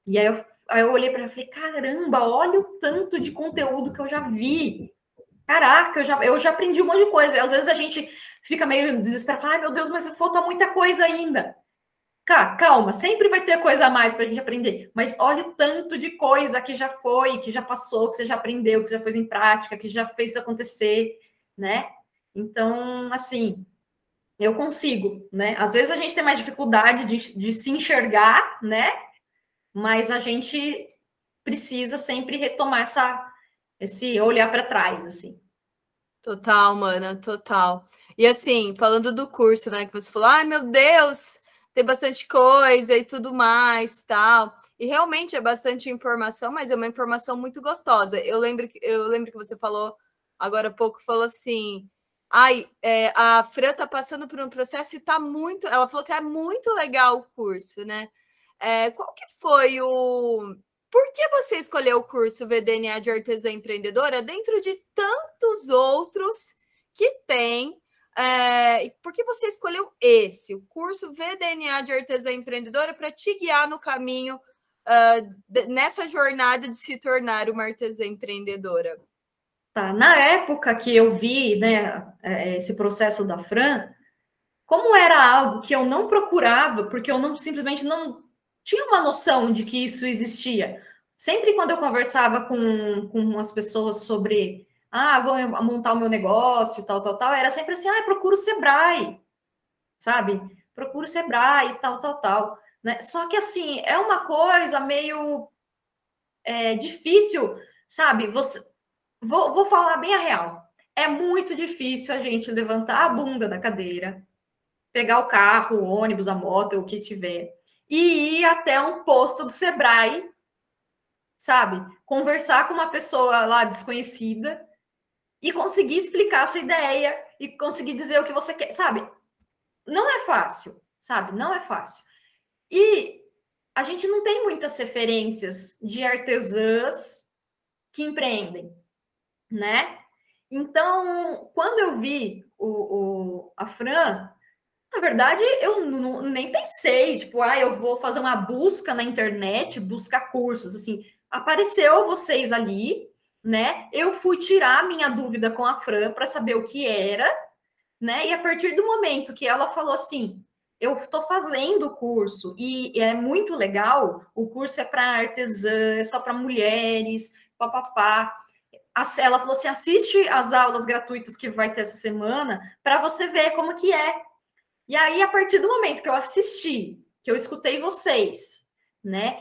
e aí eu, aí eu olhei para ela e falei, caramba, olha o tanto de conteúdo que eu já vi, caraca, eu já, eu já aprendi um monte de coisa. Às vezes a gente fica meio desesperado, ai meu Deus, mas falta muita coisa ainda. Cá, calma, sempre vai ter coisa a mais para a gente aprender, mas olha o tanto de coisa que já foi, que já passou, que você já aprendeu, que você já fez em prática, que já fez acontecer, né? Então, assim, eu consigo, né? Às vezes a gente tem mais dificuldade de, de se enxergar, né? Mas a gente precisa sempre retomar essa, esse olhar para trás, assim. Total, mana, total. E assim, falando do curso, né, que você falou, ai meu Deus, tem bastante coisa e tudo mais, tal. E realmente é bastante informação, mas é uma informação muito gostosa. Eu lembro, eu lembro que você falou agora há pouco, falou assim, ai, é, a Fran tá passando por um processo e tá muito, ela falou que é muito legal o curso, né? É, qual que foi o, por que você escolheu o curso VDNA de Artesã Empreendedora dentro de tantos outros que tem? É, por que você escolheu esse, o curso VDNA de Artesã Empreendedora, para te guiar no caminho uh, nessa jornada de se tornar uma artesã empreendedora? Tá, na época que eu vi né, é, esse processo da Fran, como era algo que eu não procurava, porque eu não simplesmente não tinha uma noção de que isso existia. Sempre quando eu conversava com, com as pessoas sobre, ah, vou montar o meu negócio, tal, tal, tal, era sempre assim, ah, procura o Sebrae, sabe? Procura o Sebrae, tal, tal, tal. Né? Só que, assim, é uma coisa meio é, difícil, sabe? Você, vou, vou falar bem a real. É muito difícil a gente levantar a bunda da cadeira, pegar o carro, o ônibus, a moto, o que tiver, e ir até um posto do Sebrae, sabe? Conversar com uma pessoa lá desconhecida e conseguir explicar a sua ideia e conseguir dizer o que você quer, sabe? Não é fácil, sabe? Não é fácil. E a gente não tem muitas referências de artesãs que empreendem, né? Então, quando eu vi o, o a Fran, na verdade, eu não, nem pensei, tipo, ah, eu vou fazer uma busca na internet, buscar cursos, assim, apareceu vocês ali, né? Eu fui tirar minha dúvida com a Fran para saber o que era, né? E a partir do momento que ela falou assim, eu estou fazendo o curso e é muito legal, o curso é para artesã, é só para mulheres, papapá. Ela falou assim: assiste as aulas gratuitas que vai ter essa semana para você ver como que é. E aí, a partir do momento que eu assisti, que eu escutei vocês, né?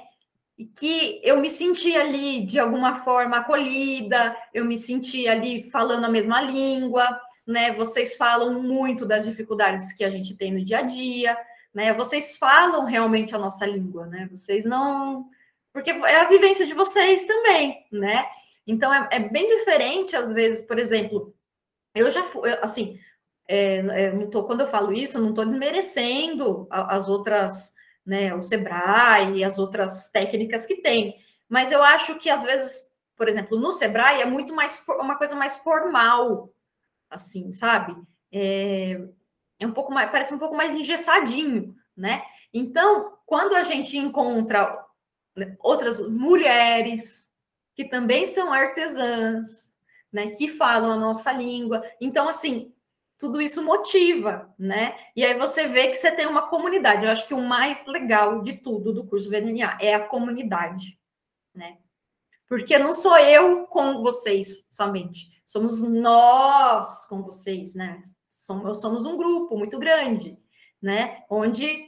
E que eu me senti ali de alguma forma acolhida, eu me senti ali falando a mesma língua, né? Vocês falam muito das dificuldades que a gente tem no dia a dia, né? Vocês falam realmente a nossa língua, né? Vocês não. Porque é a vivência de vocês também, né? Então é, é bem diferente, às vezes, por exemplo, eu já fui, assim, é, é, não tô, quando eu falo isso, eu não estou desmerecendo as outras, né, o Sebrae e as outras técnicas que tem. Mas eu acho que às vezes, por exemplo, no Sebrae é muito mais uma coisa mais formal, assim, sabe? É, é um pouco mais, parece um pouco mais engessadinho, né? Então, quando a gente encontra outras mulheres que também são artesãs, né, que falam a nossa língua, então assim, tudo isso motiva, né? E aí você vê que você tem uma comunidade. Eu acho que o mais legal de tudo do curso VDNA é a comunidade, né? Porque não sou eu com vocês somente, somos nós com vocês, né? Somos, somos um grupo muito grande, né? Onde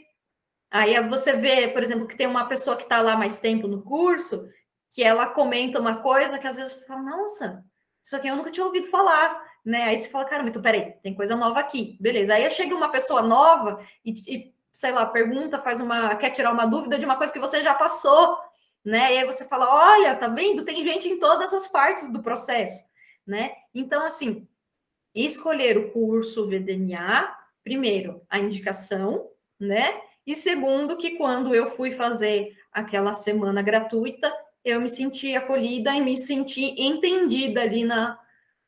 aí você vê, por exemplo, que tem uma pessoa que está lá mais tempo no curso, que ela comenta uma coisa que às vezes fala, nossa, isso aqui eu nunca tinha ouvido falar né? Aí você fala, cara, então peraí, tem coisa nova aqui, beleza. Aí chega uma pessoa nova e, e, sei lá, pergunta, faz uma, quer tirar uma dúvida de uma coisa que você já passou, né? E aí você fala, olha, tá vendo? Tem gente em todas as partes do processo, né? Então, assim, escolher o curso VDNA, primeiro, a indicação, né? E segundo, que quando eu fui fazer aquela semana gratuita, eu me senti acolhida e me senti entendida ali na,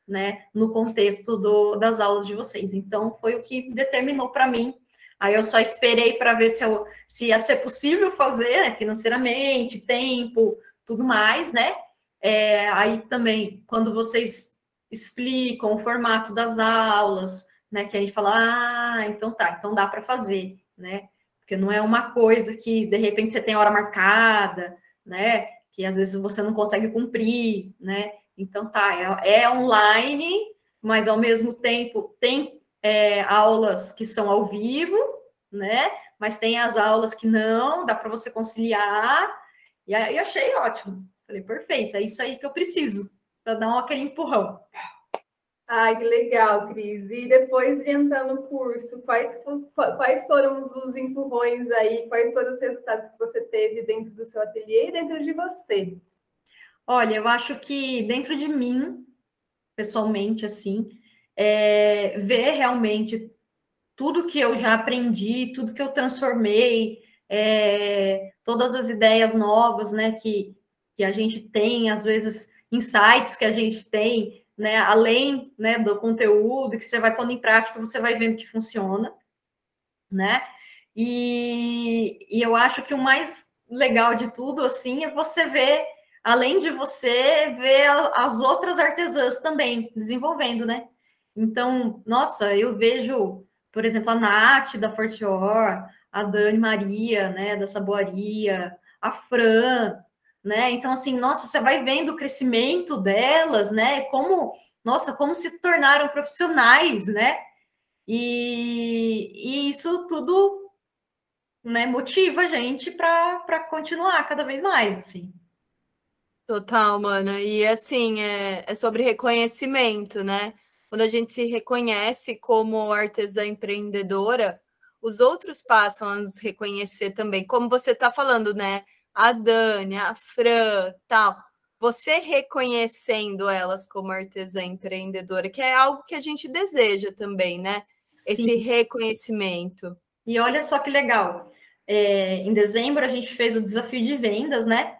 né, no contexto do, das aulas de vocês. Então, foi o que determinou para mim. Aí eu só esperei para ver se, eu, se ia ser possível fazer, né, financeiramente, tempo, tudo mais, né? É, aí também, quando vocês explicam o formato das aulas, né, que a gente fala, ah, então tá, então dá para fazer, né? Porque não é uma coisa que de repente você tem hora marcada, né? Que às vezes você não consegue cumprir, né? Então, tá, é, é online, mas ao mesmo tempo tem é, aulas que são ao vivo, né? Mas tem as aulas que não, dá para você conciliar. E aí eu achei ótimo. Falei, perfeito, é isso aí que eu preciso para dar um, aquele empurrão. Ai, que legal, Cris. E depois de entrar no curso, quais, quais foram os empurrões aí? Quais foram os resultados que você teve dentro do seu ateliê e dentro de você? Olha, eu acho que dentro de mim, pessoalmente, assim, é, ver realmente tudo que eu já aprendi, tudo que eu transformei, é, todas as ideias novas, né, que, que a gente tem, às vezes, insights que a gente tem, né, além, né, do conteúdo que você vai pondo em prática, você vai vendo que funciona, né, e, e eu acho que o mais legal de tudo, assim, é você ver além de você ver as outras artesãs também desenvolvendo, né? Então, nossa, eu vejo, por exemplo, a Nath da Fortior, a Dani Maria, né, da Saboaria, a Fran, né? Então, assim, nossa, você vai vendo o crescimento delas, né? Como, nossa, como se tornaram profissionais, né? E, e isso tudo, né, motiva a gente para continuar cada vez mais, assim. Total, mano. E assim, é, é sobre reconhecimento, né? Quando a gente se reconhece como artesã empreendedora, os outros passam a nos reconhecer também. Como você está falando, né? A Dani, a Fran, tal. Você reconhecendo elas como artesã empreendedora, que é algo que a gente deseja também, né? Sim. Esse reconhecimento. E olha só que legal. É, em dezembro a gente fez o desafio de vendas, né?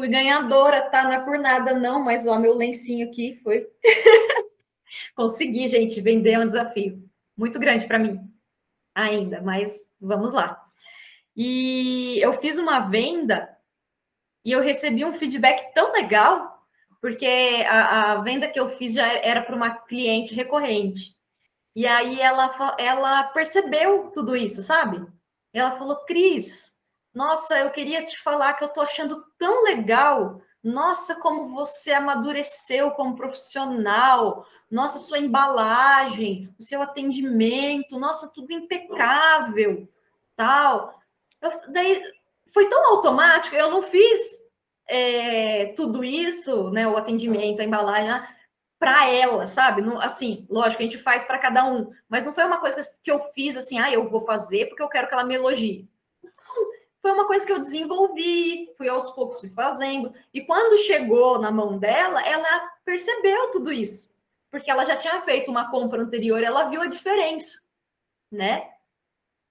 Fui ganhadora, tá? Na cornada, não, mas ó, meu lencinho aqui foi. <laughs> Consegui, gente, vender é um desafio muito grande para mim ainda, mas vamos lá. E eu fiz uma venda e eu recebi um feedback tão legal, porque a, a venda que eu fiz já era para uma cliente recorrente. E aí ela, ela percebeu tudo isso, sabe? Ela falou, Cris, nossa, eu queria te falar que eu tô achando tão legal. Nossa, como você amadureceu como profissional. Nossa, sua embalagem, o seu atendimento, nossa, tudo impecável, tal. Eu, daí foi tão automático, eu não fiz é, tudo isso, né, o atendimento, a embalagem, né, para ela, sabe? Não, assim, lógico, a gente faz para cada um, mas não foi uma coisa que eu fiz assim, ah, eu vou fazer porque eu quero que ela me elogie foi uma coisa que eu desenvolvi, fui aos poucos fui fazendo. E quando chegou na mão dela, ela percebeu tudo isso, porque ela já tinha feito uma compra anterior, ela viu a diferença, né?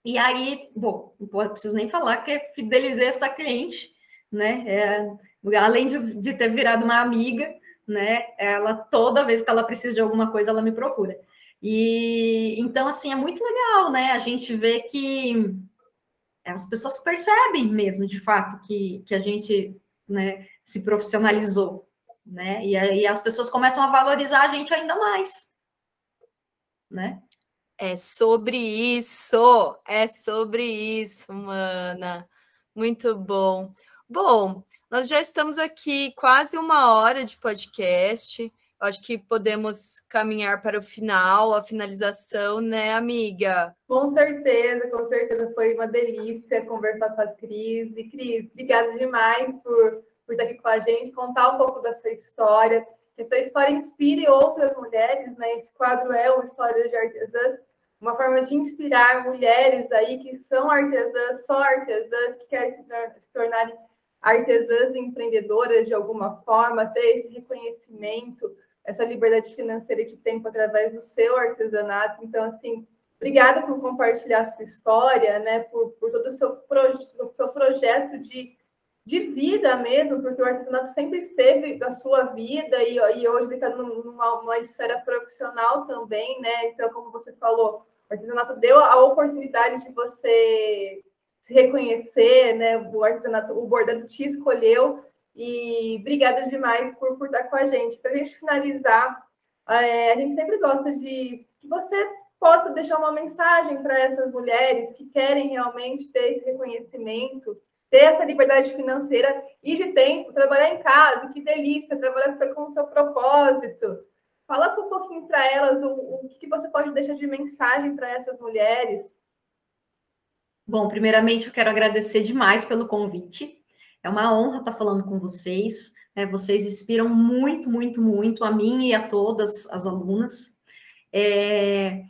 E aí, bom, não preciso nem falar que fidelizei essa cliente, né? É, além de, de ter virado uma amiga, né? Ela toda vez que ela precisa de alguma coisa, ela me procura. E então, assim, é muito legal, né? A gente vê que as pessoas percebem mesmo, de fato, que, que a gente né, se profissionalizou, né? E aí as pessoas começam a valorizar a gente ainda mais, né? É sobre isso, é sobre isso, mana. Muito bom. Bom, nós já estamos aqui quase uma hora de podcast. Acho que podemos caminhar para o final, a finalização, né, amiga? Com certeza, com certeza. Foi uma delícia conversar com a Cris. E, Cris, obrigada demais por, por estar aqui com a gente, contar um pouco da sua história. Que essa história inspire outras mulheres, né? Esse quadro é uma história de artesãs, uma forma de inspirar mulheres aí que são artesãs, só artesãs, que querem se tornarem artesãs empreendedoras de alguma forma, ter esse reconhecimento essa liberdade financeira de tempo através do seu artesanato. Então, assim, obrigada por compartilhar a sua história, né? Por, por todo o seu, seu projeto de, de vida mesmo, porque o artesanato sempre esteve na sua vida e, e hoje está numa, numa esfera profissional também, né? Então, como você falou, o artesanato deu a oportunidade de você se reconhecer, né? O artesanato, o bordado te escolheu e obrigada demais por, estar com a gente. Para a gente finalizar, é, a gente sempre gosta de que você possa deixar uma mensagem para essas mulheres que querem realmente ter esse reconhecimento, ter essa liberdade financeira e de tempo, trabalhar em casa, que delícia, trabalhar com o seu propósito. Fala um pouquinho para elas o, o que você pode deixar de mensagem para essas mulheres. Bom, primeiramente eu quero agradecer demais pelo convite. É uma honra estar falando com vocês. Né? Vocês inspiram muito, muito, muito a mim e a todas as alunas. É...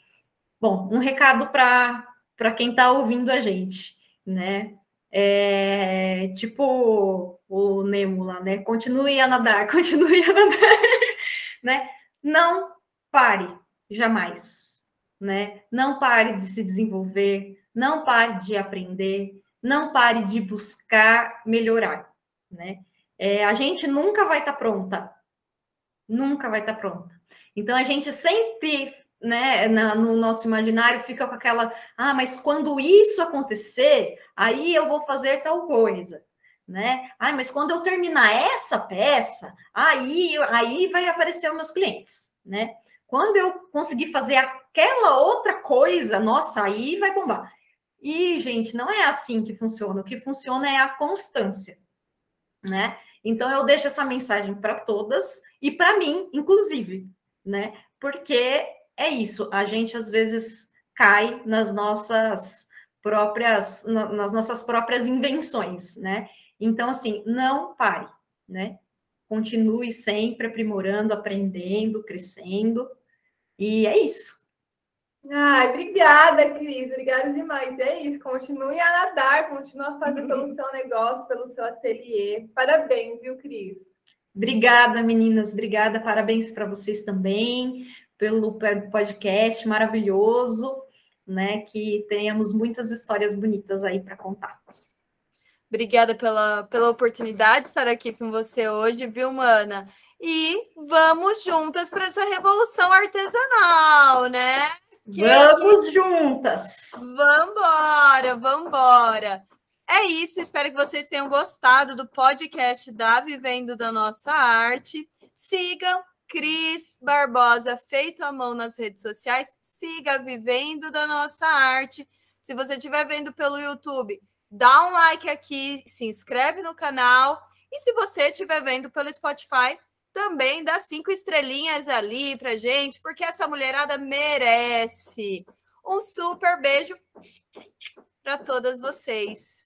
Bom, um recado para quem está ouvindo a gente, né? É, tipo o Nemo lá, né? Continue a nadar, <laughs> continue a nadar, né? Não pare, jamais, né? Não pare de se desenvolver, não pare de aprender, não pare de buscar melhorar, né? É, a gente nunca vai estar tá pronta, nunca vai estar tá pronta. Então a gente sempre, né, na, no nosso imaginário fica com aquela, ah, mas quando isso acontecer, aí eu vou fazer tal coisa, né? Ah, mas quando eu terminar essa peça, aí, aí vai aparecer os meus clientes, né? Quando eu conseguir fazer aquela outra coisa, nossa, aí vai bombar. E, gente, não é assim que funciona. O que funciona é a constância, né? Então, eu deixo essa mensagem para todas e para mim, inclusive, né? Porque é isso, a gente às vezes cai nas nossas próprias, nas nossas próprias invenções, né? Então, assim, não pare, né? Continue sempre aprimorando, aprendendo, crescendo. E é isso. Ai, obrigada, Cris. Obrigada demais. É isso. Continue a nadar, continue a fazer pelo uhum. seu negócio, pelo seu ateliê. Parabéns, viu, Cris? Obrigada, meninas. Obrigada. Parabéns para vocês também pelo podcast maravilhoso, né? Que tenhamos muitas histórias bonitas aí para contar. Obrigada pela, pela oportunidade de estar aqui com você hoje, viu, Mana? E vamos juntas para essa revolução artesanal, né? Que vamos que... juntas! Vambora, vambora! É isso, espero que vocês tenham gostado do podcast da Vivendo da Nossa Arte. Sigam Cris Barbosa, feito à mão nas redes sociais. Siga Vivendo da Nossa Arte. Se você estiver vendo pelo YouTube, dá um like aqui, se inscreve no canal. E se você estiver vendo pelo Spotify, também dá cinco estrelinhas ali pra gente, porque essa mulherada merece. Um super beijo para todas vocês.